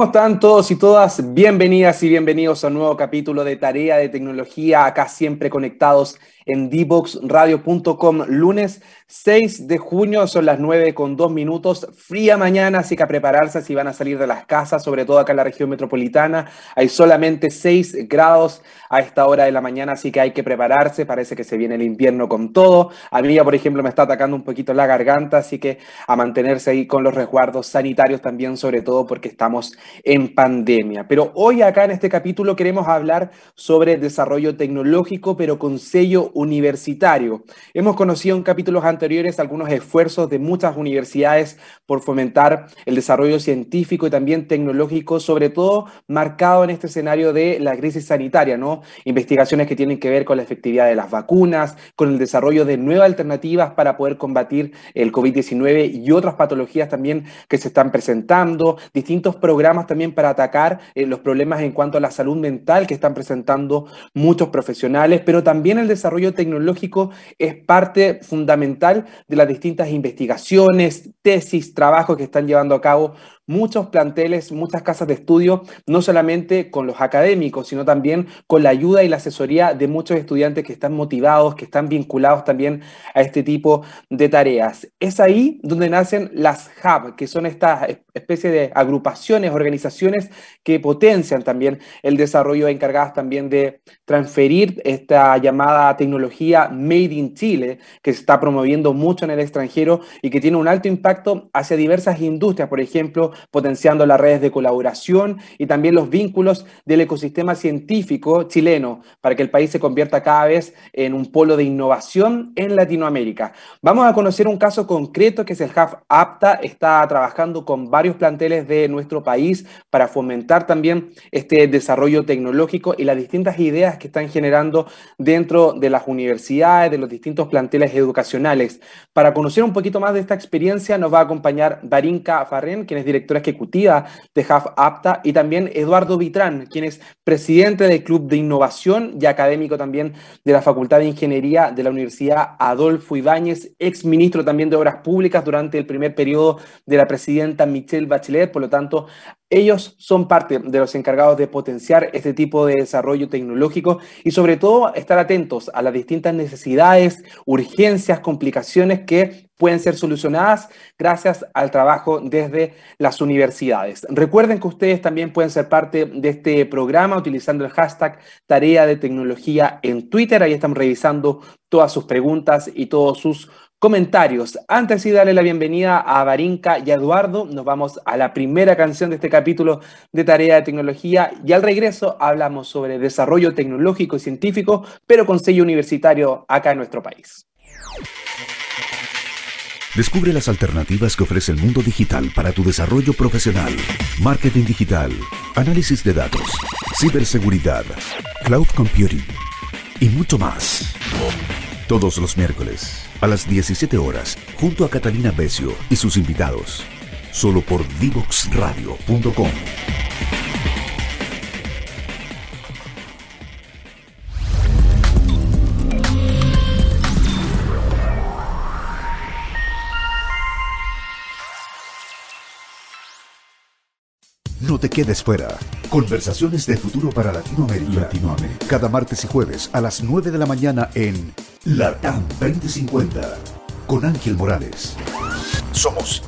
¿Cómo están todos y todas? Bienvenidas y bienvenidos a un nuevo capítulo de Tarea de Tecnología, acá siempre conectados en dboxradio.com. Lunes 6 de junio, son las 9 con 2 minutos, fría mañana, así que a prepararse si van a salir de las casas, sobre todo acá en la región metropolitana. Hay solamente 6 grados a esta hora de la mañana, así que hay que prepararse. Parece que se viene el invierno con todo. A mí, por ejemplo, me está atacando un poquito la garganta, así que a mantenerse ahí con los resguardos sanitarios también, sobre todo porque estamos en pandemia. Pero hoy acá en este capítulo queremos hablar sobre desarrollo tecnológico, pero con sello universitario. Hemos conocido en capítulos anteriores algunos esfuerzos de muchas universidades por fomentar el desarrollo científico y también tecnológico, sobre todo marcado en este escenario de la crisis sanitaria, ¿no? Investigaciones que tienen que ver con la efectividad de las vacunas, con el desarrollo de nuevas alternativas para poder combatir el COVID-19 y otras patologías también que se están presentando, distintos programas también para atacar eh, los problemas en cuanto a la salud mental que están presentando muchos profesionales, pero también el desarrollo tecnológico es parte fundamental de las distintas investigaciones, tesis, trabajos que están llevando a cabo muchos planteles, muchas casas de estudio, no solamente con los académicos, sino también con la ayuda y la asesoría de muchos estudiantes que están motivados, que están vinculados también a este tipo de tareas. Es ahí donde nacen las hub, que son estas especies de agrupaciones, organizaciones que potencian también el desarrollo encargadas también de transferir esta llamada tecnología Made in Chile, que se está promoviendo mucho en el extranjero y que tiene un alto impacto hacia diversas industrias, por ejemplo, potenciando las redes de colaboración y también los vínculos del ecosistema científico chileno para que el país se convierta cada vez en un polo de innovación en Latinoamérica. Vamos a conocer un caso concreto que es el HAF APTA, está trabajando con varios planteles de nuestro país para fomentar también este desarrollo tecnológico y las distintas ideas que están generando dentro de las universidades, de los distintos planteles educacionales. Para conocer un poquito más de esta experiencia nos va a acompañar Darinka Farren, quien es directora ejecutiva de HAF APTA, y también Eduardo Vitrán, quien es presidente del Club de Innovación y académico también de la Facultad de Ingeniería de la Universidad Adolfo Ibáñez, ex ministro también de Obras Públicas durante el primer periodo de la presidenta Michelle Bachelet, por lo tanto, ellos son parte de los encargados de potenciar este tipo de desarrollo tecnológico y sobre todo estar atentos a las distintas necesidades, urgencias, complicaciones que pueden ser solucionadas gracias al trabajo desde las universidades. Recuerden que ustedes también pueden ser parte de este programa utilizando el hashtag Tarea de Tecnología en Twitter. Ahí estamos revisando todas sus preguntas y todos sus comentarios. Antes de darle la bienvenida a Barinka y a Eduardo, nos vamos a la primera canción de este capítulo de Tarea de Tecnología y al regreso hablamos sobre desarrollo tecnológico y científico, pero con sello universitario acá en nuestro país. Descubre las alternativas que ofrece el mundo digital para tu desarrollo profesional. Marketing digital, análisis de datos, ciberseguridad, cloud computing y mucho más. Todos los miércoles a las 17 horas junto a Catalina Becio y sus invitados. Solo por divoxradio.com. No te quedes fuera. Conversaciones de futuro para Latinoamérica. Latinoamérica. Cada martes y jueves a las 9 de la mañana en Latam 2050 con Ángel Morales. Somos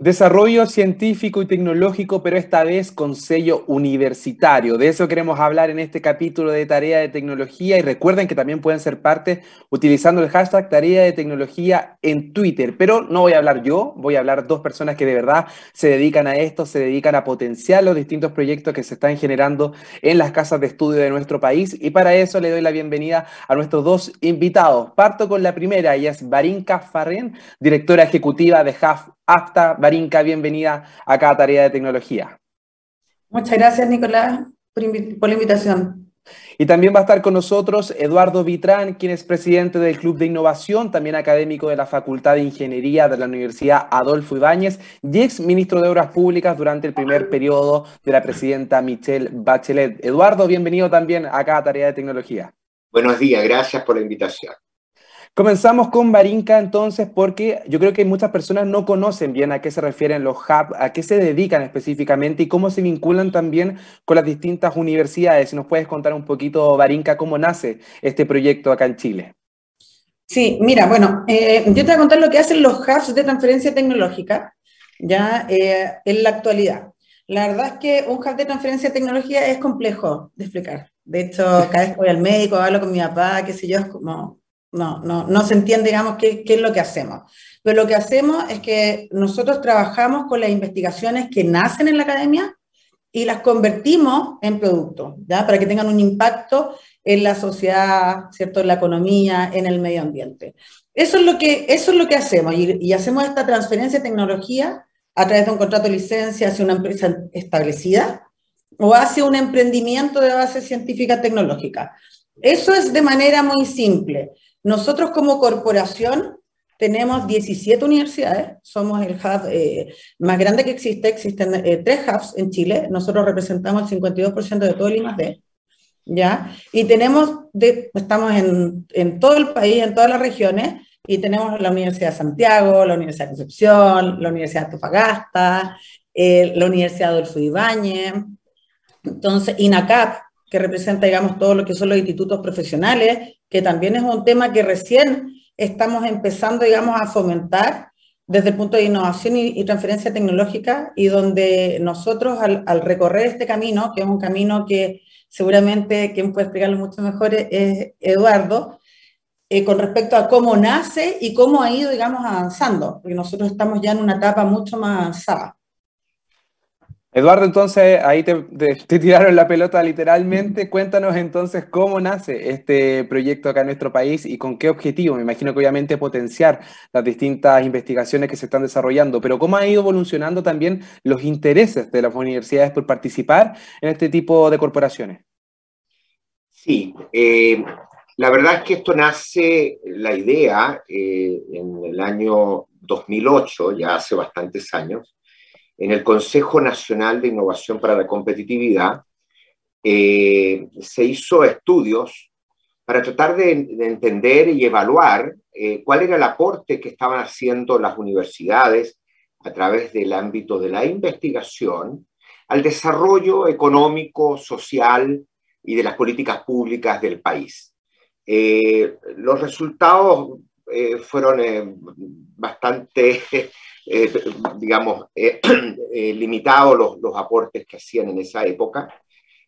Desarrollo científico y tecnológico, pero esta vez con sello universitario. De eso queremos hablar en este capítulo de Tarea de Tecnología y recuerden que también pueden ser parte utilizando el hashtag Tarea de Tecnología en Twitter. Pero no voy a hablar yo, voy a hablar dos personas que de verdad se dedican a esto, se dedican a potenciar los distintos proyectos que se están generando en las casas de estudio de nuestro país y para eso le doy la bienvenida a nuestros dos invitados. Parto con la primera, ella es Barinka Farren, directora ejecutiva de HAF hasta Barinka, bienvenida acá a Tarea de Tecnología. Muchas gracias, Nicolás, por, la invitación. Y también va a estar con nosotros Eduardo Vitrán, quien es presidente del Club de Innovación, también académico de la Facultad de Ingeniería de la Universidad Adolfo Ibáñez y ex ministro de Obras Públicas durante el primer periodo de la presidenta Michelle Bachelet. Eduardo, bienvenido también acá a Tarea de Tecnología. Buenos días, gracias por la invitación. Comenzamos con Barinca entonces porque yo creo que muchas personas no conocen bien a qué se refieren los hubs, a qué se dedican específicamente y cómo se vinculan también con las distintas universidades. Si nos puedes contar un poquito, Barinca, cómo nace este proyecto acá en Chile. Sí, mira, bueno, eh, yo te voy a contar lo que hacen los hubs de transferencia tecnológica ya eh, en la actualidad. La verdad es que un hub de transferencia tecnológica es complejo de explicar. De hecho, cada vez que voy al médico, hablo con mi papá, qué sé yo, es como no, no, no se entiende, digamos, qué, qué, es lo que hacemos. Pero lo que hacemos es que nosotros trabajamos con las investigaciones que nacen en la academia y las convertimos en productos, ¿ya? Para que tengan un impacto en la sociedad, ¿cierto? En la economía, en el medio ambiente. Eso es lo que, eso es lo que hacemos y, y hacemos esta transferencia de tecnología a través de un contrato de licencia hacia una empresa establecida o hacia un emprendimiento de base científica tecnológica. Eso es de manera muy simple. Nosotros como corporación tenemos 17 universidades, somos el hub eh, más grande que existe, existen eh, tres hubs en Chile, nosotros representamos el 52% de todo el I+.D., ¿ya? Y tenemos, de, estamos en, en, todo el país, en todas las regiones, y tenemos la Universidad de Santiago, la Universidad de Concepción, la Universidad de Antofagasta, eh, la Universidad Adolfo Ibáñez, entonces INACAP, que representa, digamos, todo lo que son los institutos profesionales, que también es un tema que recién estamos empezando, digamos, a fomentar desde el punto de innovación y, transferencia tecnológica, y donde nosotros al, recorrer este camino, que es un camino que seguramente quien puede explicarlo mucho mejor es Eduardo, eh, con respecto a cómo nace y cómo ha ido, digamos, avanzando, porque nosotros estamos ya en una etapa mucho más avanzada. Eduardo, entonces ahí te, tiraron la pelota literalmente. Cuéntanos entonces cómo nace este proyecto acá en nuestro país y con qué objetivo. Me imagino que obviamente potenciar las distintas investigaciones que se están desarrollando, pero cómo ha ido evolucionando también los intereses de las universidades por participar en este tipo de corporaciones. Sí, eh, la verdad es que esto nace, la idea, eh, en el año 2008, ya hace bastantes años, en el Consejo Nacional de Innovación para la Competitividad, eh, se hizo estudios para tratar de, entender y evaluar eh, cuál era el aporte que estaban haciendo las universidades a través del ámbito de la investigación al desarrollo económico, social y de las políticas públicas del país. Eh, los resultados fueron bastante eh, digamos, eh, eh, limitados los, los, aportes que hacían en esa época.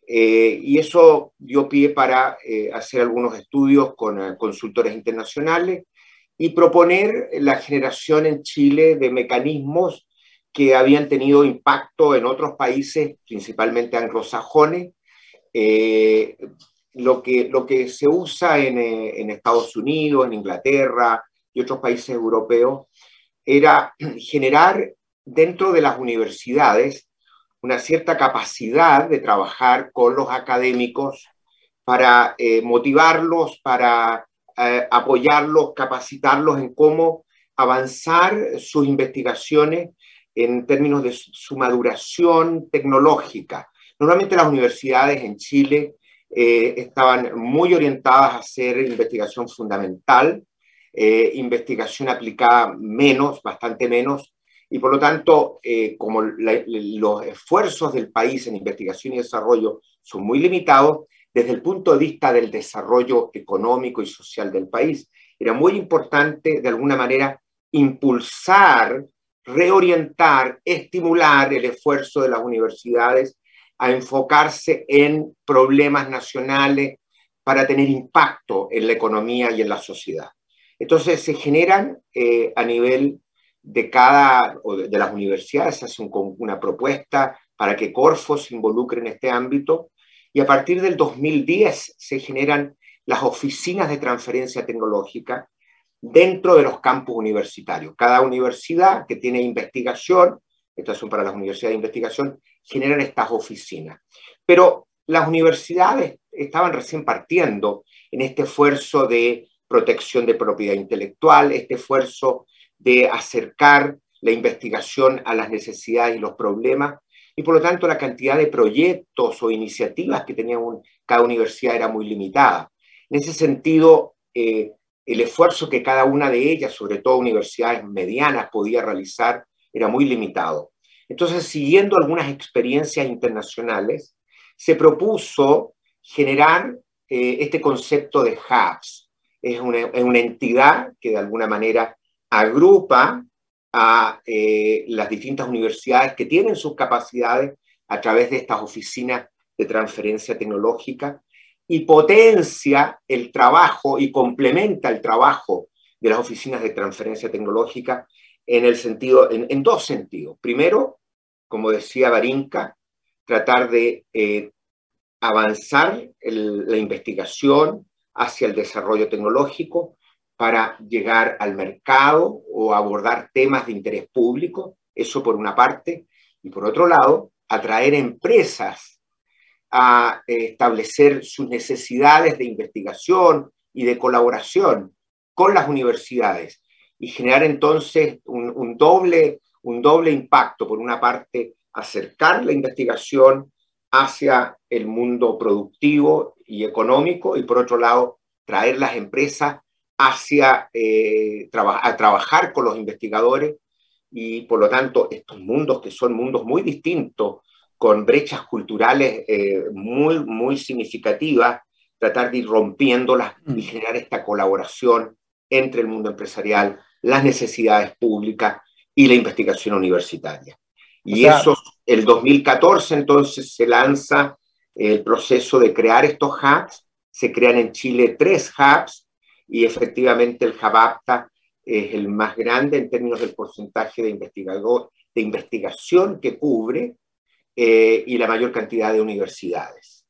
y eso dio pie para hacer algunos estudios con consultores internacionales y proponer la generación en Chile de mecanismos que habían tenido impacto en otros países, principalmente anglosajones, lo, que, lo que se usa en, en, Estados Unidos, en Inglaterra y otros países europeos, era generar dentro de las universidades una cierta capacidad de trabajar con los académicos para eh, motivarlos, para eh, apoyarlos, capacitarlos en cómo avanzar sus investigaciones en términos de su maduración tecnológica. Normalmente las universidades en Chile eh, estaban muy orientadas a hacer investigación fundamental, eh, investigación aplicada menos, bastante menos, y por lo tanto, eh, como los esfuerzos del país en investigación y desarrollo son muy limitados, desde el punto de vista del desarrollo económico y social del país, era muy importante de alguna manera impulsar, reorientar, estimular el esfuerzo de las universidades a enfocarse en problemas nacionales para tener impacto en la economía y en la sociedad. Entonces se generan eh, a nivel de cada, o de, las universidades, se hace una propuesta para que Corfo se involucre en este ámbito y a partir del 2010 se generan las oficinas de transferencia tecnológica dentro de los campus universitarios. Cada universidad que tiene investigación, estas son para las universidades de investigación, generan estas oficinas. Pero las universidades estaban recién partiendo en este esfuerzo de protección de propiedad intelectual, este esfuerzo de acercar la investigación a las necesidades y los problemas, y por lo tanto la cantidad de proyectos o iniciativas que tenía cada universidad era muy limitada. En ese sentido, eh, el esfuerzo que cada una de ellas, sobre todo universidades medianas, podía realizar era muy limitado. Entonces, siguiendo algunas experiencias internacionales, se propuso generar eh, este concepto de hubs. Es una, entidad que de alguna manera agrupa a eh, las distintas universidades que tienen sus capacidades a través de estas oficinas de transferencia tecnológica y potencia el trabajo y complementa el trabajo de las oficinas de transferencia tecnológica en el sentido, en, dos sentidos. Primero, como decía Barinka, tratar de eh, avanzar la investigación hacia el desarrollo tecnológico para llegar al mercado o abordar temas de interés público, eso por una parte, y por otro lado, atraer empresas a establecer sus necesidades de investigación y de colaboración con las universidades y generar entonces un, doble, un doble impacto. Por una parte, acercar la investigación hacia el mundo productivo y económico y por otro lado, traer las empresas hacia eh, a trabajar con los investigadores y por lo tanto estos mundos que son mundos muy distintos con brechas culturales eh, muy, muy significativas, tratar de ir rompiéndolas y mm. generar esta colaboración entre el mundo empresarial, las necesidades públicas y la investigación universitaria. Y eso, el 2014 entonces se lanza el proceso de crear estos hubs, se crean en Chile tres hubs y efectivamente el Hub APTA es el más grande en términos del porcentaje de, investigador, de investigación que cubre eh, y la mayor cantidad de universidades.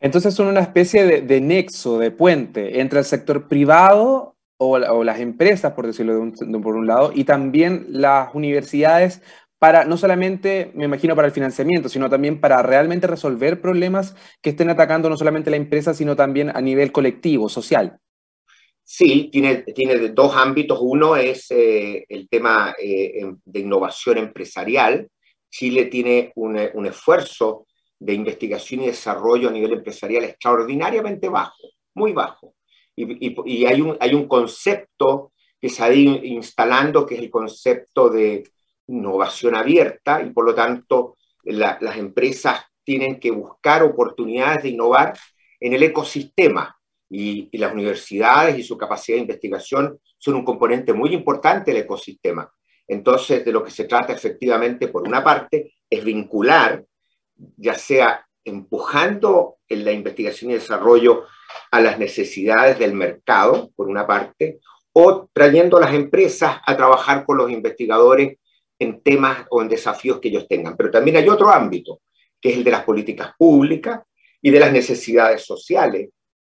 Entonces son una especie de, nexo, de puente entre el sector privado o, las empresas, por decirlo por un lado, y también las universidades para, no solamente, me imagino, para el financiamiento, sino también para realmente resolver problemas que estén atacando no solamente la empresa, sino también a nivel colectivo, social. Sí, tiene, tiene dos ámbitos. Uno es eh, el tema eh, de innovación empresarial, Chile tiene un, esfuerzo de investigación y desarrollo a nivel empresarial extraordinariamente bajo, muy bajo. Y, hay, un, hay un concepto que se ha ido instalando, que es el concepto de innovación abierta, y por lo tanto las empresas tienen que buscar oportunidades de innovar en el ecosistema. Y, las universidades y su capacidad de investigación son un componente muy importante del ecosistema. Entonces, de lo que se trata efectivamente, por una parte, es vincular, ya sea empujando en la investigación y desarrollo a las necesidades del mercado, por una parte, o trayendo a las empresas a trabajar con los investigadores en temas o en desafíos que ellos tengan. Pero también hay otro ámbito, que es el de las políticas públicas y de las necesidades sociales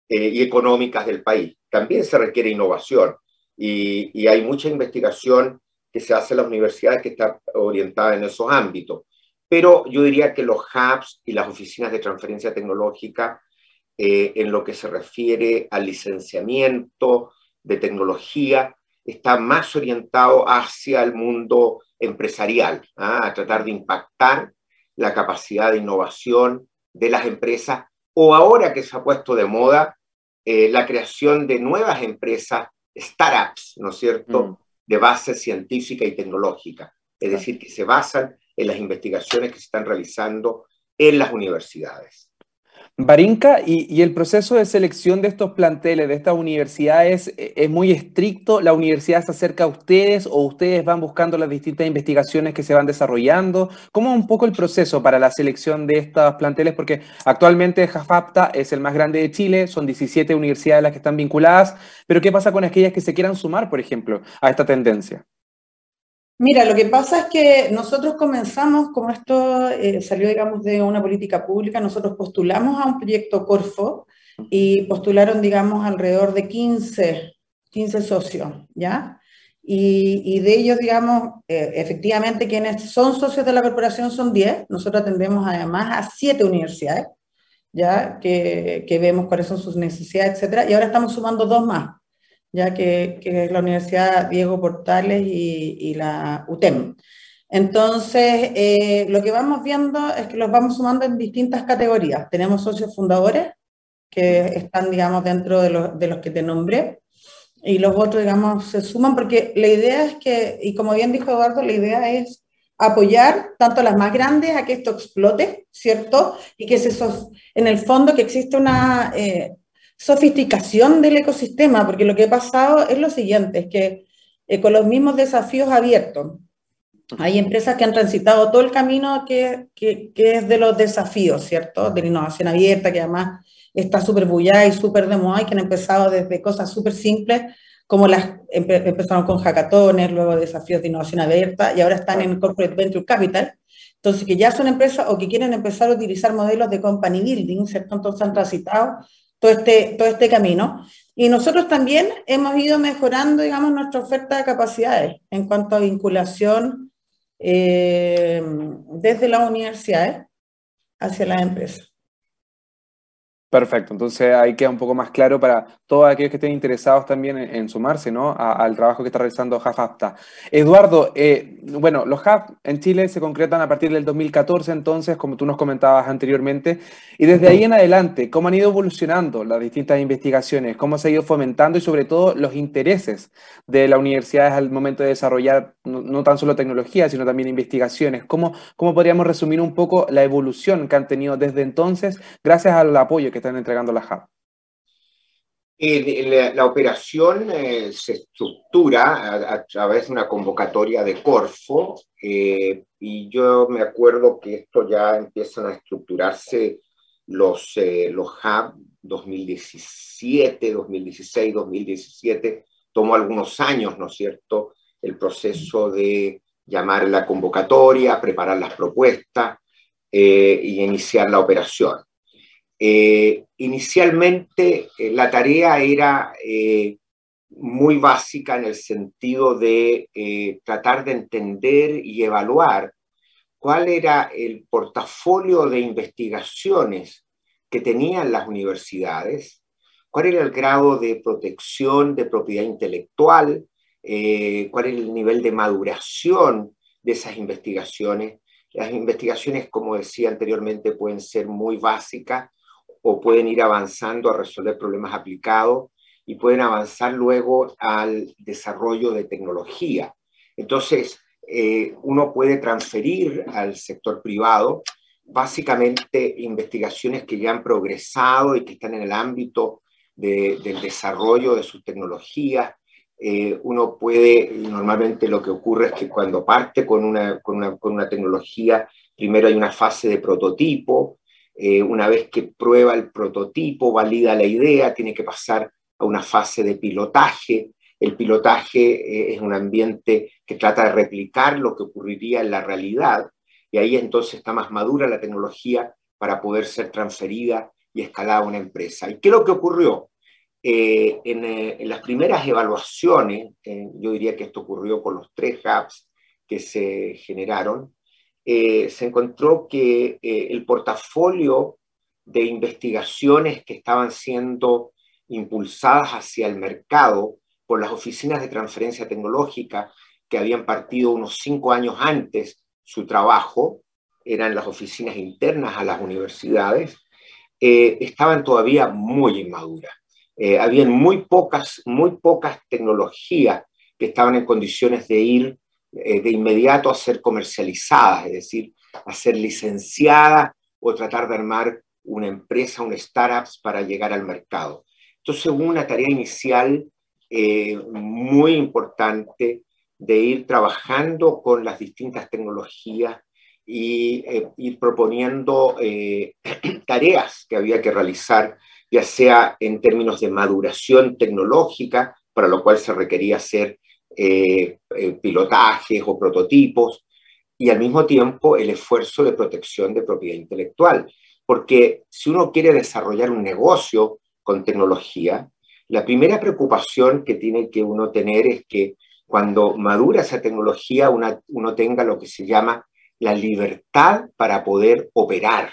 eh, y económicas del país. También se requiere innovación y, hay mucha investigación que se hace en las universidades que está orientada en esos ámbitos. Pero yo diría que los hubs y las oficinas de transferencia tecnológica, eh, en lo que se refiere al licenciamiento de tecnología, está más orientado hacia el mundo empresarial, ¿ah? a tratar de impactar la capacidad de innovación de las empresas, o ahora que se ha puesto de moda eh, la creación de nuevas empresas, startups, ¿no es cierto?, mm de base científica y tecnológica, es decir, que se basan en las investigaciones que se están realizando en las universidades. Barinka, y, el proceso de selección de estos planteles, de estas universidades, eh, ¿es muy estricto? ¿La universidad se acerca a ustedes o ustedes van buscando las distintas investigaciones que se van desarrollando? ¿Cómo es un poco el proceso para la selección de estos planteles? Porque actualmente JAFAPTA es el más grande de Chile, son 17 universidades las que están vinculadas, pero ¿qué pasa con aquellas que se quieran sumar, por ejemplo, a esta tendencia? Mira, lo que pasa es que nosotros comenzamos, como esto eh, salió, digamos, de una política pública, nosotros postulamos a un proyecto Corfo y postularon, digamos, alrededor de 15, 15 socios, ¿ya? Y, de ellos, digamos, eh, efectivamente quienes son socios de la corporación son 10, nosotros atendemos además a 7 universidades, ¿ya? Que, que vemos cuáles son sus necesidades, etcétera, y ahora estamos sumando dos más ya que, es la Universidad Diego Portales y, la UTEM. Entonces, eh, lo que vamos viendo es que los vamos sumando en distintas categorías. Tenemos socios fundadores, que están, digamos, dentro de los, de los que te nombré. y los otros, digamos, se suman porque la idea es que, y como bien dijo Eduardo, la idea es apoyar tanto a las más grandes a que esto explote, ¿cierto? Y que se, en el fondo que existe una eh, sofisticación del ecosistema, porque lo que ha pasado es lo siguiente, es que eh, con los mismos desafíos abiertos, hay empresas que han transitado todo el camino que, que, es de los desafíos, ¿cierto? De la innovación abierta, que además está súper bullada y súper de y que han empezado desde cosas súper simples, como las empezaron con hackatones, luego desafíos de innovación abierta y ahora están en Corporate Venture Capital. Entonces, que ya son empresas o que quieren empezar a utilizar modelos de company building, ¿cierto? Entonces han transitado todo este, todo este camino. Y nosotros también hemos ido mejorando, digamos, nuestra oferta de capacidades en cuanto a vinculación eh, desde las universidades hacia las empresas. Perfecto, entonces ahí queda un poco más claro para todos aquellos que estén interesados también en, sumarse ¿no? al trabajo que está realizando HubHapta. Eduardo, eh, bueno, los Hub en Chile se concretan a partir del 2014, entonces, como tú nos comentabas anteriormente, y desde ahí en adelante, ¿cómo han ido evolucionando las distintas investigaciones? ¿Cómo se ha ido fomentando y sobre todo los intereses de las universidades al momento de desarrollar no, tan solo tecnología, sino también investigaciones? ¿Cómo, ¿Cómo podríamos resumir un poco la evolución que han tenido desde entonces gracias al apoyo que están entregando la hub? La, operación eh, se estructura a, través de una convocatoria de Corfo eh, y yo me acuerdo que esto ya empiezan a estructurarse los, eh, los hub 2017, 2016, 2017, tomó algunos años, ¿no es cierto?, el proceso de llamar la convocatoria, preparar las propuestas y iniciar la operación. Eh, inicialmente eh, la tarea era eh, muy básica en el sentido de tratar de entender y evaluar cuál era el portafolio de investigaciones que tenían las universidades, cuál era el grado de protección de propiedad intelectual, cuál era el nivel de maduración de esas investigaciones. Las investigaciones, como decía anteriormente, pueden ser muy básicas o pueden ir avanzando a resolver problemas aplicados y pueden avanzar luego al desarrollo de tecnología. Entonces, eh, uno puede transferir al sector privado básicamente investigaciones que ya han progresado y que están en el ámbito del desarrollo de sus tecnologías. Eh, uno puede, normalmente lo que ocurre es que cuando parte con una, con una, con una tecnología, primero hay una fase de prototipo, eh, una vez que prueba el prototipo, valida la idea, tiene que pasar a una fase de pilotaje. El pilotaje eh, es un ambiente que trata de replicar lo que ocurriría en la realidad y ahí entonces está más madura la tecnología para poder ser transferida y escalada a una empresa. ¿Y qué es lo que ocurrió? Eh, en, en, las primeras evaluaciones, yo diría que esto ocurrió con los tres hubs que se generaron, eh, se encontró que eh, el portafolio de investigaciones que estaban siendo impulsadas hacia el mercado por las oficinas de transferencia tecnológica que habían partido unos cinco años antes su trabajo, eran las oficinas internas a las universidades, eh, estaban todavía muy inmaduras. habían muy pocas, muy pocas tecnologías que estaban en condiciones de ir eh, de inmediato a ser comercializadas, es decir, a ser licenciadas o tratar de armar una empresa, un startup para llegar al mercado. Entonces una tarea inicial eh, muy importante de ir trabajando con las distintas tecnologías y eh, ir proponiendo tareas que había que realizar, ya sea en términos de maduración tecnológica, para lo cual se requería hacer eh, eh, pilotajes o prototipos, y al mismo tiempo el esfuerzo de protección de propiedad intelectual. Porque si uno quiere desarrollar un negocio con tecnología, la primera preocupación que tiene que uno tener es que cuando madura esa tecnología uno tenga lo que se llama la libertad para poder operar.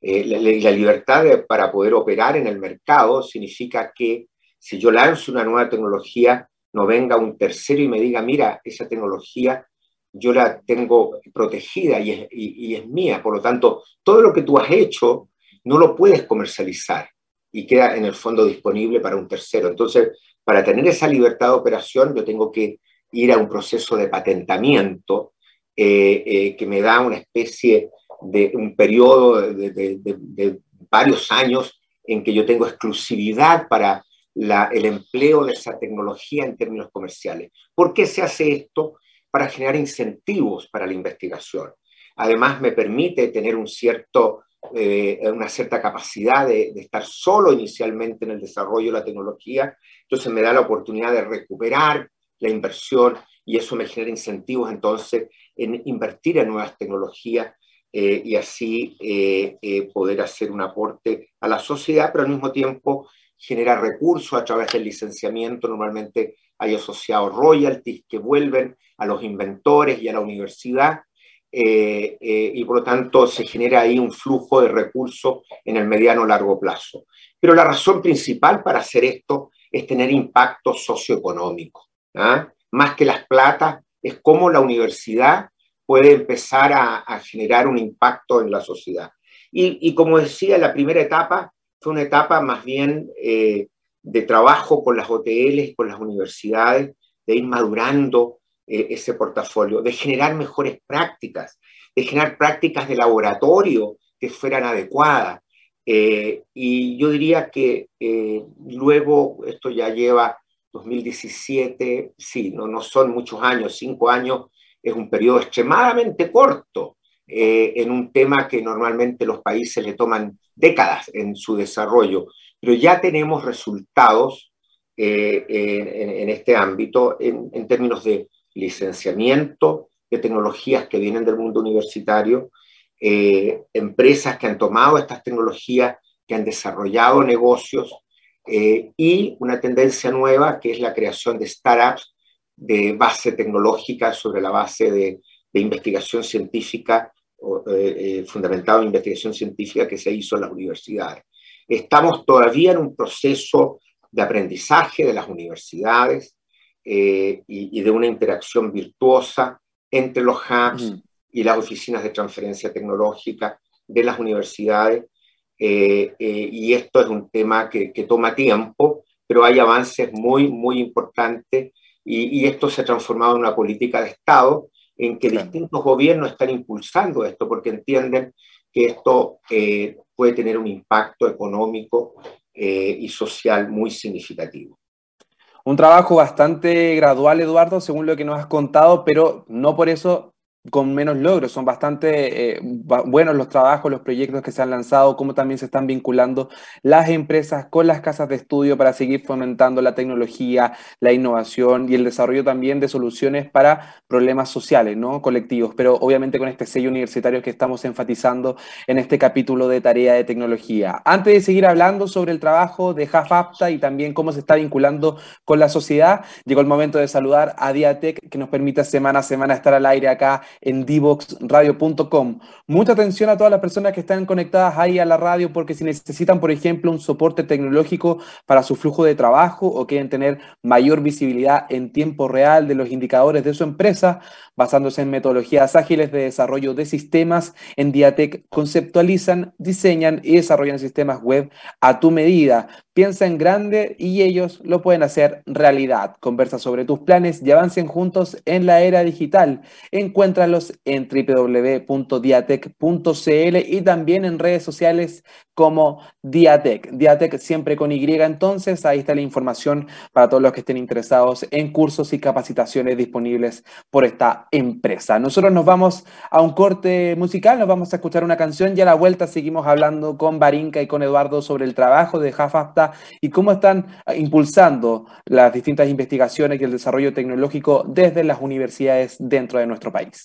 Eh, la, libertad para poder operar en el mercado significa que si yo lanzo una nueva tecnología, no venga un tercero y me diga, mira, esa tecnología yo la tengo protegida y es, mía. Por lo tanto, todo lo que tú has hecho no lo puedes comercializar y queda en el fondo disponible para un tercero. Entonces, Para tener esa libertad de operación, yo tengo que ir a un proceso de patentamiento eh, eh, que me da una especie de un periodo de, varios años en que yo tengo exclusividad para el empleo de esa tecnología en términos comerciales. ¿Por qué se hace esto? Para generar incentivos para la investigación. Además, me permite tener un cierto, eh, una cierta capacidad de, estar solo inicialmente en el desarrollo de la tecnología. Entonces, me da la oportunidad de recuperar la inversión y eso me genera incentivos entonces en invertir en nuevas tecnologías eh, y así eh, poder hacer un aporte a la sociedad, pero al mismo tiempo generar recursos a través del licenciamiento. Normalmente hay asociados royalties que vuelven a los inventores y a la universidad. y por lo tanto se genera ahí un flujo de recursos en el mediano largo plazo. Pero la razón principal para hacer esto es tener impacto socioeconómico. ¿ah? Más que las platas, es cómo la universidad puede empezar a, generar un impacto en la sociedad. Y, como decía, la primera etapa fue una etapa más bien eh, de trabajo con las OTLs, con las universidades, de ir madurando eh, ese portafolio, de generar mejores prácticas, de generar prácticas de laboratorio que fueran adecuadas. Eh, y yo diría que luego, esto ya lleva 2017, sí, no, no son muchos años, cinco años, es un periodo extremadamente corto eh, en un tema que normalmente los países le toman décadas en su desarrollo, pero ya tenemos resultados eh, en, este ámbito en, términos de licenciamiento de tecnologías que vienen del mundo universitario, eh, empresas que han tomado estas tecnologías, que han desarrollado negocios y una tendencia nueva que es la creación de startups de base tecnológica sobre la base de, investigación científica, eh, eh, fundamentada en investigación científica que se hizo en las universidades. Estamos todavía en un proceso de aprendizaje de las universidades eh, y, de una interacción virtuosa entre los hubs y las oficinas de transferencia tecnológica de las universidades. y esto es un tema que, que, toma tiempo, pero hay avances muy, muy importantes y, esto se ha transformado en una política de Estado en que distintos gobiernos están impulsando esto porque entienden que esto eh, puede tener un impacto económico eh, y social muy significativo. Un trabajo bastante gradual, Eduardo, según lo que nos has contado, pero no por eso con menos logros. Son bastante eh, buenos los trabajos, los proyectos que se han lanzado, cómo también se están vinculando las empresas con las casas de estudio para seguir fomentando la tecnología, la innovación y el desarrollo también de soluciones para problemas sociales, ¿no? colectivos, pero obviamente con este sello universitario que estamos enfatizando en este capítulo de tarea de tecnología. Antes de seguir hablando sobre el trabajo de JAFAPTA y también cómo se está vinculando con la sociedad, llegó el momento de saludar a Diatec, que nos permite semana a semana estar al aire acá en divoxradio.com. Mucha atención a todas las personas que están conectadas ahí a la radio porque si necesitan, por ejemplo, un soporte tecnológico para su flujo de trabajo o quieren tener mayor visibilidad en tiempo real de los indicadores de su empresa, basándose en metodologías ágiles de desarrollo de sistemas, en Diatec conceptualizan, diseñan y desarrollan sistemas web a tu medida. Piensa en grande y ellos lo pueden hacer realidad. Conversa sobre tus planes y avancen juntos en la era digital. Encuéntralos en www.diatec.cl y también en redes sociales como Diatec. Diatec siempre con Y entonces, ahí está la información para todos los que estén interesados en cursos y capacitaciones disponibles por esta empresa. Nosotros nos vamos a un corte musical, nos vamos a escuchar una canción y a la vuelta seguimos hablando con Barinka y con Eduardo sobre el trabajo de Jafafta y cómo están ah, impulsando las distintas investigaciones y el desarrollo tecnológico desde las universidades dentro de nuestro país.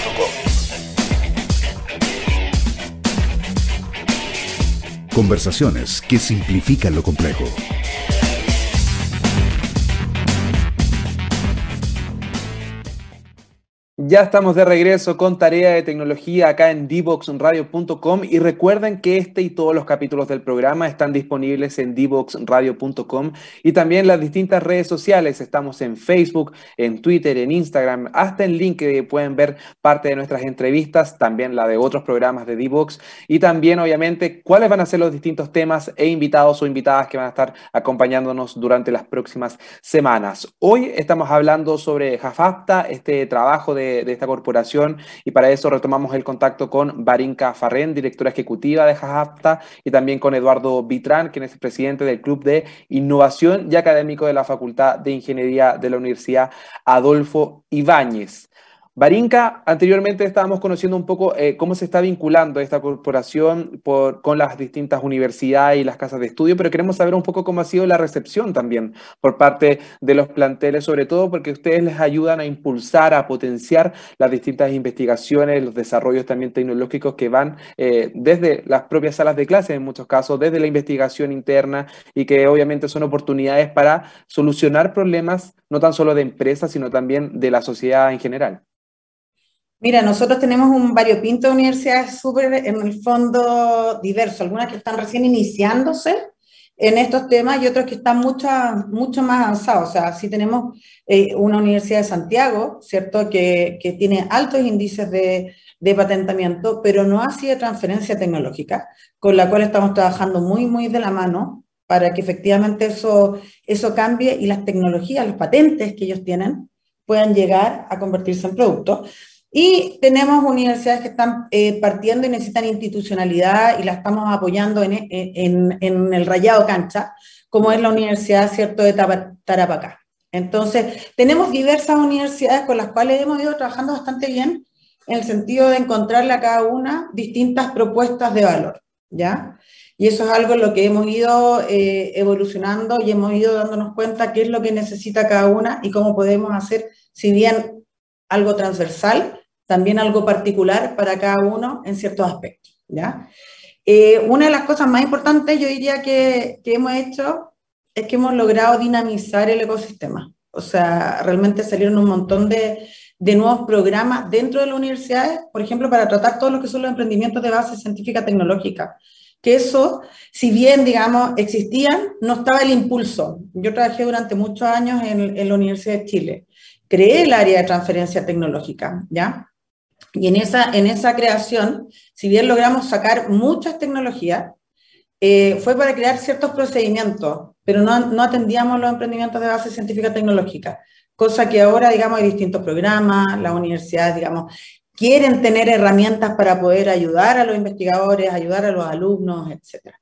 Conversaciones que simplifican lo complejo. Ya estamos de regreso con tarea de tecnología acá en dboxradio.com y recuerden que este y todos los capítulos del programa están disponibles en dboxradio.com y también las distintas redes sociales. Estamos en Facebook, en Twitter, en Instagram, hasta en LinkedIn pueden ver parte de nuestras entrevistas, también la de otros programas de Dbox y también obviamente cuáles van a ser los distintos temas e invitados o invitadas que van a estar acompañándonos durante las próximas semanas. Hoy estamos hablando sobre Jafapta, este trabajo de de, esta corporación y para eso retomamos el contacto con Barinka Farren, directora ejecutiva de Jajapta, y también con Eduardo Vitrán, quien es el presidente del Club de Innovación y Académico de la Facultad de Ingeniería de la Universidad Adolfo Ibáñez. Barinca, anteriormente estábamos conociendo un poco eh, cómo se está vinculando esta corporación con las distintas universidades y las casas de estudio, pero queremos saber un poco cómo ha sido la recepción también por parte de los planteles, sobre todo porque ustedes les ayudan a impulsar, a potenciar las distintas investigaciones, los desarrollos también tecnológicos que van eh, desde las propias salas de clase, en muchos casos, desde la investigación interna y que obviamente son oportunidades para solucionar problemas no tan solo de empresas, sino también de la sociedad en general. Mira, nosotros tenemos un variopinto de universidades súper, en el fondo, diverso. Algunas que están recién iniciándose en estos temas y otras que están mucho, mucho más avanzados. O sea, sí tenemos eh, una Universidad de Santiago, ¿cierto?, que, que tiene altos índices de, de, patentamiento, pero no así de transferencia tecnológica, con la cual estamos trabajando muy, muy de la mano para que efectivamente eso, eso cambie y las tecnologías, los patentes que ellos tienen, puedan llegar a convertirse en productos. Y tenemos universidades que están eh, partiendo y necesitan institucionalidad y la estamos apoyando en, en, en, el rayado cancha, como es la Universidad ¿cierto? de Tarapacá. Entonces, tenemos diversas universidades con las cuales hemos ido trabajando bastante bien en el sentido de encontrarle a cada una distintas propuestas de valor, ¿ya? Y eso es algo en lo que hemos ido eh, evolucionando y hemos ido dándonos cuenta qué es lo que necesita cada una y cómo podemos hacer, si bien algo transversal, también algo particular para cada uno en ciertos aspectos. ¿ya? Eh, una de las cosas más importantes, yo diría que, que, hemos hecho, es que hemos logrado dinamizar el ecosistema. O sea, realmente salieron un montón de, de nuevos programas dentro de las universidades, por ejemplo, para tratar todo lo que son los emprendimientos de base científica tecnológica. Que eso, si bien, digamos, existían, no estaba el impulso. Yo trabajé durante muchos años en, en la Universidad de Chile. Creé el área de transferencia tecnológica, ¿ya? Y en esa, en esa creación, si bien logramos sacar muchas tecnologías, eh, fue para crear ciertos procedimientos, pero no, no, atendíamos los emprendimientos de base científica tecnológica, cosa que ahora, digamos, hay distintos programas, las universidades, digamos, quieren tener herramientas para poder ayudar a los investigadores, ayudar a los alumnos, etc.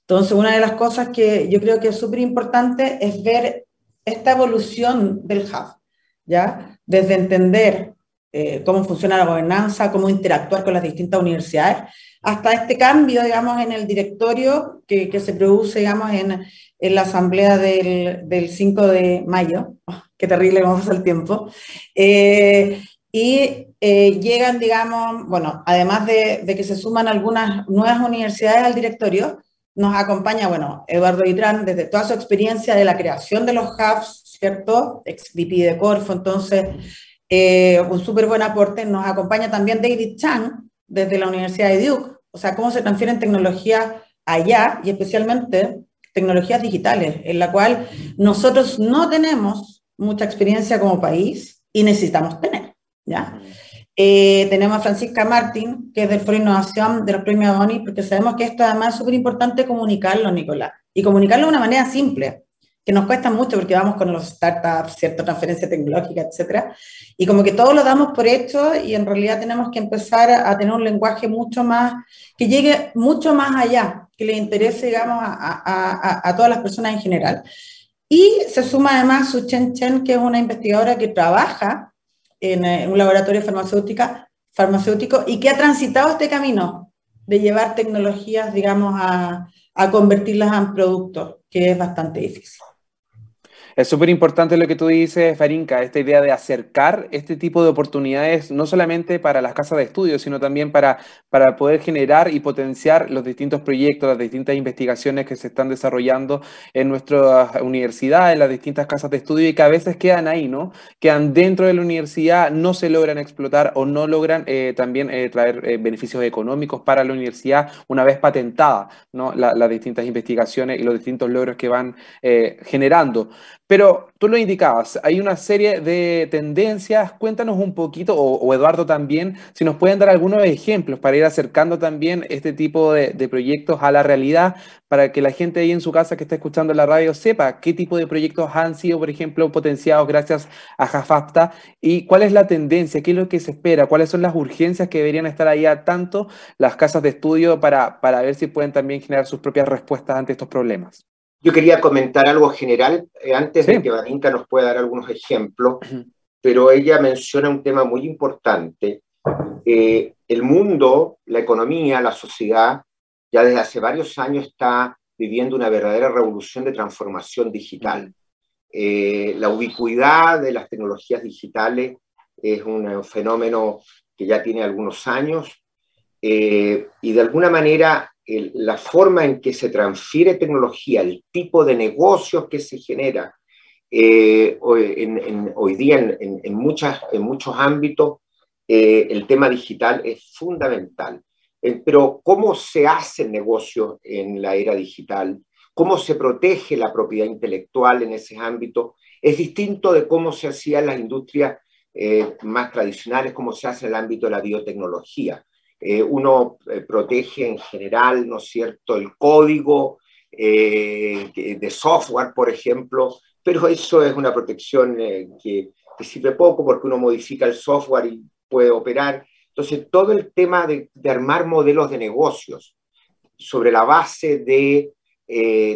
Entonces, una de las cosas que yo creo que es súper importante es ver esta evolución del hub, ¿ya? Desde entender eh, cómo funciona la gobernanza, cómo interactuar con las distintas universidades, hasta este cambio, digamos, en el directorio que, que se produce, digamos, en, en la asamblea del, del, 5 de mayo. Oh, qué terrible cómo pasa el tiempo. Eh, y eh, llegan, digamos, bueno, además de, de, que se suman algunas nuevas universidades al directorio, nos acompaña, bueno, Eduardo Vitrán, desde toda su experiencia de la creación de los hubs, ¿cierto? Ex VP de Corfo, entonces eh, un súper buen aporte. Nos acompaña también David Chang desde la Universidad de Duke, o sea, cómo se transfieren tecnologías allá y especialmente tecnologías digitales, en la cual nosotros no tenemos mucha experiencia como país y necesitamos tener, ¿ya? Eh, tenemos a Francisca Martín, que es del Foro Innovación de los premios Boni, porque sabemos que esto además es súper importante comunicarlo, Nicolás, y comunicarlo de una manera simple, que nos cuesta mucho porque vamos con los startups, cierta transferencia tecnológica, etcétera, y como que todo lo damos por hecho y en realidad tenemos que empezar a, tener un lenguaje mucho más, que llegue mucho más allá, que le interese, digamos, a, a, a todas las personas en general. Y se suma además Su Chen Chen, que es una investigadora que trabaja en, en eh, un laboratorio farmacéutica, farmacéutico y que ha transitado este camino de llevar tecnologías, digamos, a, a convertirlas en productos, que es bastante difícil. Es súper importante lo que tú dices, Farinka, esta idea de acercar este tipo de oportunidades no solamente para las casas de estudio, sino también para, para poder generar y potenciar los distintos proyectos, las distintas investigaciones que se están desarrollando en nuestras universidades, en las distintas casas de estudio y que a veces quedan ahí, ¿no? Quedan dentro de la universidad, no se logran explotar o no logran eh, también eh, traer eh, beneficios económicos para la universidad una vez patentada, ¿no? las distintas investigaciones y los distintos logros que van generando. Pero tú lo indicabas, hay una serie de tendencias. Cuéntanos un poquito, o, Eduardo también, si nos pueden dar algunos ejemplos para ir acercando también este tipo de, proyectos a la realidad, para que la gente ahí en su casa que está escuchando la radio sepa qué tipo de proyectos han sido, por ejemplo, potenciados gracias a Jafapta y cuál es la tendencia, qué es lo que se espera, cuáles son las urgencias que deberían estar ahí a tanto las casas de estudio para, para ver si pueden también generar sus propias respuestas ante estos problemas. Yo quería comentar algo general eh, antes de que Varinka nos pueda dar algunos ejemplos, pero ella menciona un tema muy importante. Eh, el mundo, la economía, la sociedad, ya desde hace varios años está viviendo una verdadera revolución de transformación digital. Eh, la ubicuidad de las tecnologías digitales es un fenómeno que ya tiene algunos años y de alguna manera la forma en que se transfiere tecnología, el tipo de negocios que se genera eh, hoy, día en, muchas, en muchos ámbitos, eh, el tema digital es fundamental. Eh, pero ¿cómo se hace el negocio en la era digital? ¿Cómo se protege la propiedad intelectual en ese ámbito? Es distinto de cómo se hacía en las industrias más tradicionales, cómo se hace en el ámbito de la biotecnología. Eh, uno eh, protege en general, ¿no es cierto?, el código eh, de software, por ejemplo, pero eso es una protección que, sirve poco porque uno modifica el software y puede operar. Entonces, todo el tema de, armar modelos de negocios sobre la base de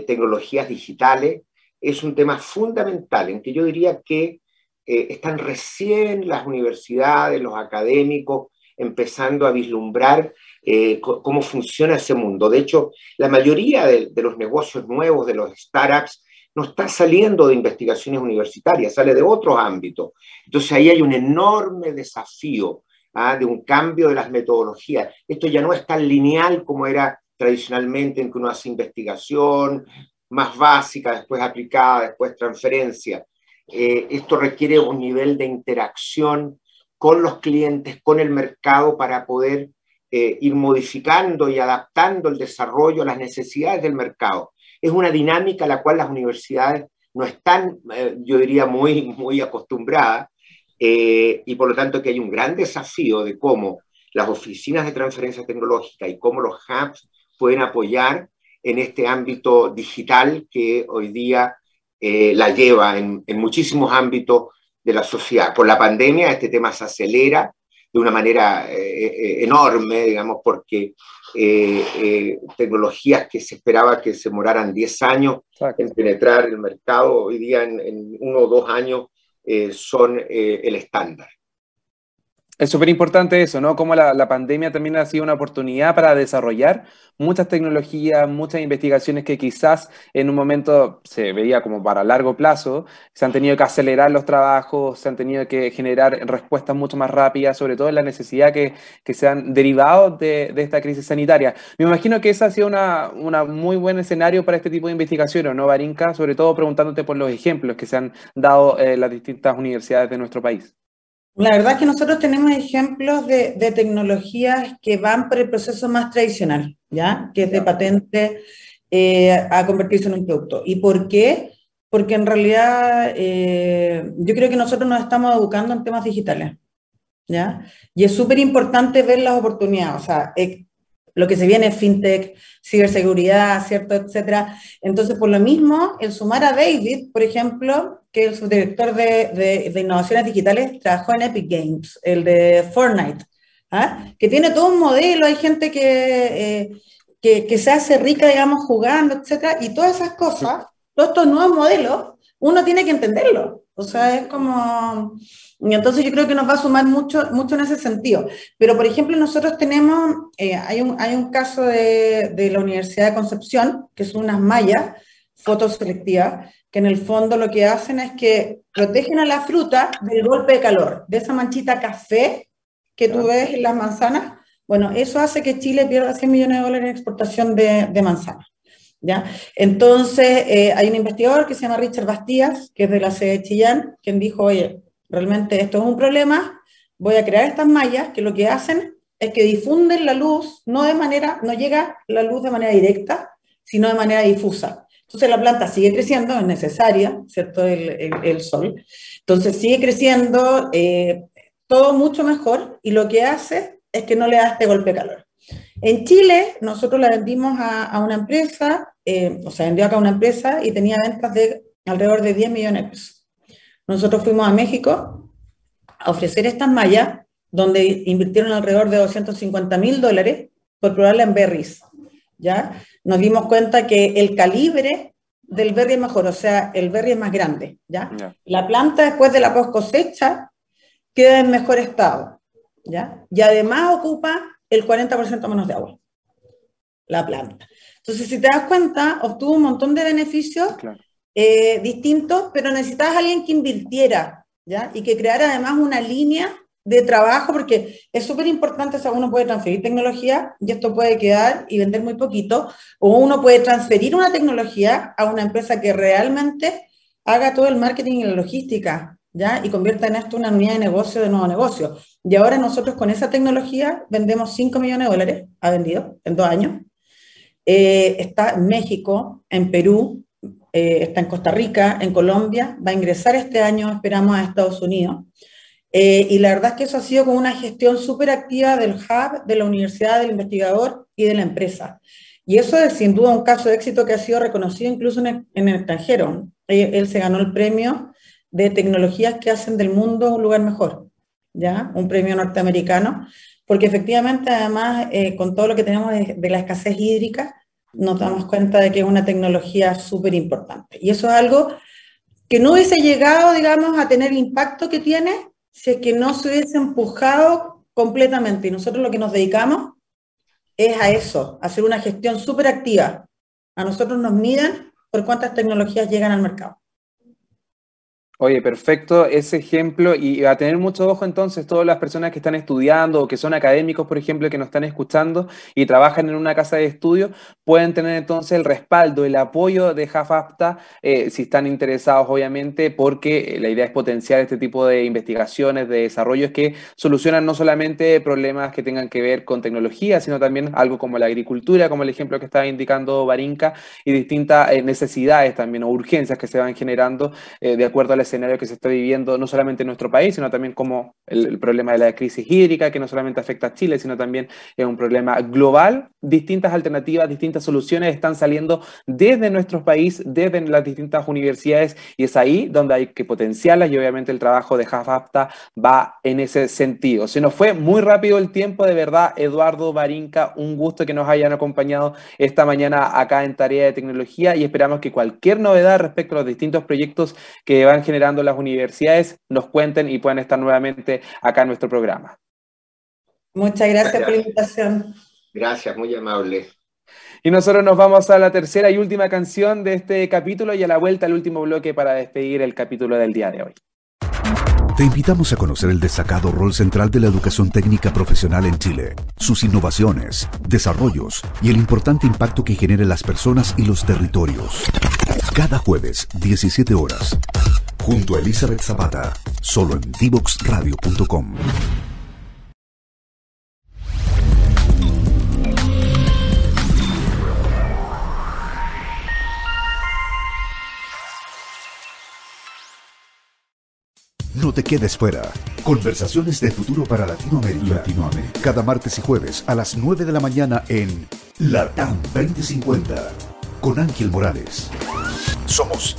tecnologías digitales es un tema fundamental en que yo diría que están recién las universidades, los académicos, empezando a vislumbrar eh, cómo funciona ese mundo. De hecho, la mayoría de, los negocios nuevos, de los startups, no está saliendo de investigaciones universitarias, sale de otros ámbitos. Entonces ahí hay un enorme desafío ¿ah? de un cambio de las metodologías. Esto ya no es tan lineal como era tradicionalmente en que uno hace investigación más básica, después aplicada, después transferencia. Eh, esto requiere un nivel de interacción con los clientes, con el mercado, para poder eh, ir modificando y adaptando el desarrollo a las necesidades del mercado. Es una dinámica a la cual las universidades no están, eh, yo diría, muy, muy acostumbradas, eh, y por lo tanto que hay un gran desafío de cómo las oficinas de transferencia tecnológica y cómo los hubs pueden apoyar en este ámbito digital que hoy día la lleva en, en muchísimos ámbitos de la sociedad. Por la pandemia este tema se acelera de una manera eh, eh, enorme, digamos, porque eh, tecnologías que se esperaba que se demoraran 10 años en penetrar el mercado, hoy día en, en uno o dos años son el estándar. Es súper importante eso, ¿no? Como la, pandemia también ha sido una oportunidad para desarrollar muchas tecnologías, muchas investigaciones que quizás en un momento se veía como para largo plazo, se han tenido que acelerar los trabajos, se han tenido que generar respuestas mucho más rápidas, sobre todo en la necesidad que, se han derivado de, esta crisis sanitaria. Me imagino que ese ha sido una, muy buen escenario para este tipo de investigaciones, ¿no, Barinka? Sobre todo preguntándote por los ejemplos que se han dado en las distintas universidades de nuestro país. La verdad es que nosotros tenemos ejemplos de, tecnologías que van por el proceso más tradicional, ¿ya? Que es de patente eh, a convertirse en un producto. ¿Y por qué? Porque en realidad eh, yo creo que nosotros nos estamos educando en temas digitales, ¿ya? Y es súper importante ver las oportunidades. O sea, eh, lo que se viene es fintech, ciberseguridad, ¿cierto? Etcétera. Entonces, por lo mismo, el sumar a David, por ejemplo, que es el subdirector de, de, innovaciones digitales, trabajó en Epic Games, el de Fortnite, ¿ah? que tiene todo un modelo, hay gente que, eh, que, que, se hace rica, digamos, jugando, etcétera, y todas esas cosas, todos estos nuevos modelos, uno tiene que entenderlo. O sea, es como... Y entonces yo creo que nos va a sumar mucho, mucho en ese sentido. Pero, por ejemplo, nosotros tenemos, eh, hay, un, hay un caso de, de, la Universidad de Concepción, que son unas mallas fotos selectivas, que en el fondo lo que hacen es que protegen a la fruta del golpe de calor, de esa manchita café que tú ves en las manzanas. Bueno, eso hace que Chile pierda 100 millones de dólares en exportación de, de manzanas. ¿Ya? Entonces, eh, hay un investigador que se llama Richard Bastías, que es de la sede de Chillán, quien dijo, oye, realmente esto es un problema, voy a crear estas mallas que lo que hacen es que difunden la luz, no de manera, no llega la luz de manera directa, sino de manera difusa. Entonces la planta sigue creciendo, es necesaria, ¿cierto? El, el, sol. Entonces sigue creciendo, eh, todo mucho mejor, y lo que hace es que no le da este golpe de calor. En Chile, nosotros la vendimos a, a una empresa, eh, o sea, vendió acá a una empresa y tenía ventas de alrededor de 10 millones de pesos. Nosotros fuimos a México a ofrecer estas mallas donde invirtieron alrededor de 250 mil dólares por probarla en berries. ¿ya? Nos dimos cuenta que el calibre del berry es mejor, o sea, el berry es más grande. ¿ya? La planta después de la post cosecha queda en mejor estado. ¿ya? Y además ocupa el 40% menos de agua, la planta. Entonces, si te das cuenta, obtuvo un montón de beneficios eh, distintos, pero necesitabas a alguien que invirtiera, ¿ya? Y que creara además una línea de trabajo, porque es súper importante, o uno puede transferir tecnología y esto puede quedar y vender muy poquito, o uno puede transferir una tecnología a una empresa que realmente haga todo el marketing y la logística, ¿ya? Y convierta en esto una unidad de negocio de nuevo negocio. Y ahora nosotros con esa tecnología vendemos 5 millones de dólares, ha vendido en dos años. Eh, está en México, en Perú, eh, está en Costa Rica, en Colombia, va a ingresar este año, esperamos, a Estados Unidos. Eh, y la verdad es que eso ha sido con una gestión súper activa del hub, de la universidad, del investigador y de la empresa. Y eso es sin duda un caso de éxito que ha sido reconocido incluso en el, extranjero. Él, él, se ganó el premio de tecnologías que hacen del mundo un lugar mejor, ¿ya? Un premio norteamericano, porque efectivamente además eh, con todo lo que tenemos de, la escasez hídrica, nos damos cuenta de que es una tecnología súper importante. Y eso es algo que no hubiese llegado, digamos, a tener el impacto que tiene si es que no se hubiese empujado completamente. Y nosotros lo que nos dedicamos es a eso, hacer una gestión súper activa. A nosotros nos miden por cuántas tecnologías llegan al mercado. Oye, perfecto ese ejemplo y a tener mucho ojo entonces todas las personas que están estudiando o que son académicos, por ejemplo, que nos están escuchando y trabajan en una casa de estudio, pueden tener entonces el respaldo, el apoyo de JAFAPTA eh, si están interesados, obviamente, porque la idea es potenciar este tipo de investigaciones, de desarrollos que solucionan no solamente problemas que tengan que ver con tecnología, sino también algo como la agricultura, como el ejemplo que estaba indicando Barinca, y distintas eh, necesidades también o urgencias que se van generando eh, de acuerdo a la escenario que se está viviendo no solamente en nuestro país, sino también como el, problema de la crisis hídrica, que no solamente afecta a Chile, sino también es un problema global. Distintas alternativas, distintas soluciones están saliendo desde nuestro país, desde las distintas universidades, y es ahí donde hay que potenciarlas y obviamente el trabajo de JAFAPTA va en ese sentido. Se nos fue muy rápido el tiempo, de verdad, Eduardo Barinca, un gusto que nos hayan acompañado esta mañana acá en Tarea de Tecnología y esperamos que cualquier novedad respecto a los distintos proyectos que van generando las universidades nos cuenten y puedan estar nuevamente acá en nuestro programa. Muchas gracias, gracias. por la invitación. Gracias, muy amable. Y nosotros nos vamos a la tercera y última canción de este capítulo y a la vuelta al último bloque para despedir el capítulo del día de hoy. Te invitamos a conocer el destacado rol central de la educación técnica profesional en Chile, sus innovaciones, desarrollos y el importante impacto que genera en las personas y los territorios. Cada jueves, 17 horas, junto a Elizabeth Zapata, solo en divoxradio.com. No te quedes fuera. Conversaciones de futuro para Latinoamérica. Latinoamérica. Cada martes y jueves a las 9 de la mañana en Latam 2050 con Ángel Morales. Somos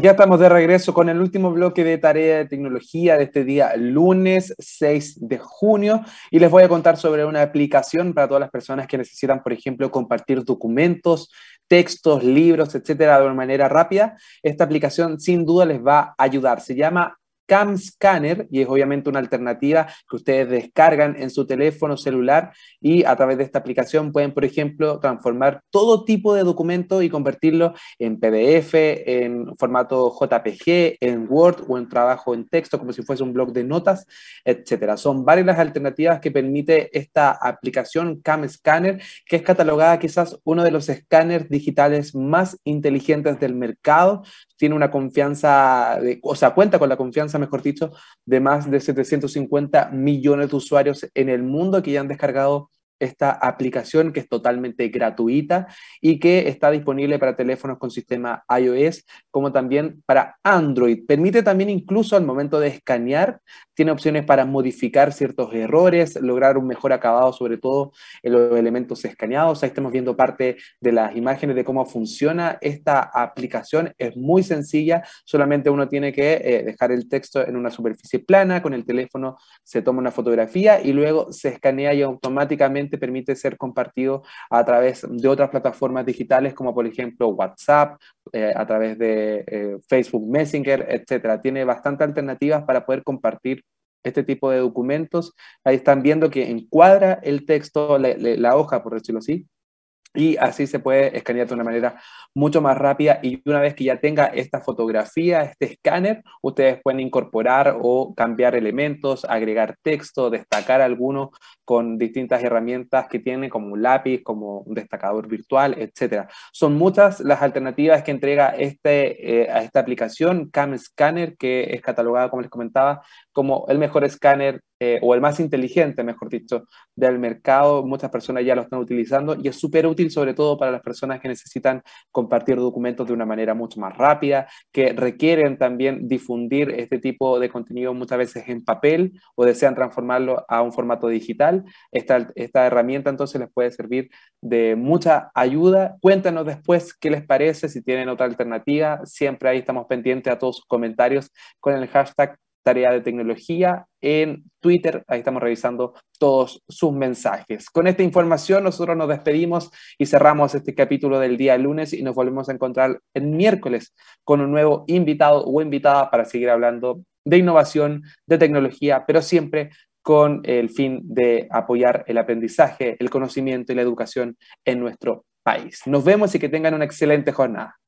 Ya estamos de regreso con el último bloque de tarea de tecnología de este día, lunes 6 de junio. Y les voy a contar sobre una aplicación para todas las personas que necesitan, por ejemplo, compartir documentos, textos, libros, etcétera, de manera rápida. Esta aplicación sin duda les va a ayudar. Se llama Cam Scanner y es obviamente una alternativa que ustedes descargan en su teléfono celular y a través de esta aplicación pueden, por ejemplo, transformar todo tipo de documento y convertirlo en PDF, en formato JPG, en Word o en trabajo en texto, como si fuese un blog de notas, etcétera. Son varias las alternativas que permite esta aplicación Cam Scanner, que es catalogada quizás uno de los escáneres digitales más inteligentes del mercado. Tiene una confianza, de, o sea, cuenta con la confianza, mejor dicho, de más de 750 millones de usuarios en el mundo que ya han descargado esta aplicación que es totalmente gratuita y que está disponible para teléfonos con sistema iOS como también para Android. Permite también incluso al momento de escanear, tiene opciones para modificar ciertos errores, lograr un mejor acabado sobre todo en los elementos escaneados. Ahí estamos viendo parte de las imágenes de cómo funciona esta aplicación. Es muy sencilla, solamente uno tiene que eh, dejar el texto en una superficie plana, con el teléfono se toma una fotografía y luego se escanea y automáticamente permite ser compartido a través de otras plataformas digitales como por ejemplo WhatsApp, eh, a través de eh, Facebook Messenger, etcétera. Tiene bastantes alternativas para poder compartir este tipo de documentos. Ahí están viendo que encuadra el texto, la hoja, por decirlo así, y así se puede escanear de una manera mucho más rápida y una vez que ya tenga esta fotografía, este escáner, ustedes pueden incorporar o cambiar elementos, agregar texto, destacar alguno con distintas herramientas que tiene como un lápiz, como un destacador virtual, etc. Son muchas las alternativas que entrega este, eh, a esta aplicación Cam Scanner que es catalogada, como les comentaba, como el mejor escáner eh, o el más inteligente, mejor dicho, del mercado. Muchas personas ya lo están utilizando y es súper útil sobre todo para las personas que necesitan compartir documentos de una manera mucho más rápida, que requieren también difundir este tipo de contenido muchas veces en papel o desean transformarlo a un formato digital. Esta, esta herramienta entonces les puede servir de mucha ayuda. Cuéntanos después qué les parece, si tienen otra alternativa. Siempre ahí estamos pendientes a todos sus comentarios con el hashtag tarea de tecnología en Twitter. Ahí estamos revisando todos sus mensajes. Con esta información nosotros nos despedimos y cerramos este capítulo del día lunes y nos volvemos a encontrar el miércoles con un nuevo invitado o invitada para seguir hablando de innovación, de tecnología, pero siempre con el fin de apoyar el aprendizaje, el conocimiento y la educación en nuestro país. Nos vemos y que tengan una excelente jornada.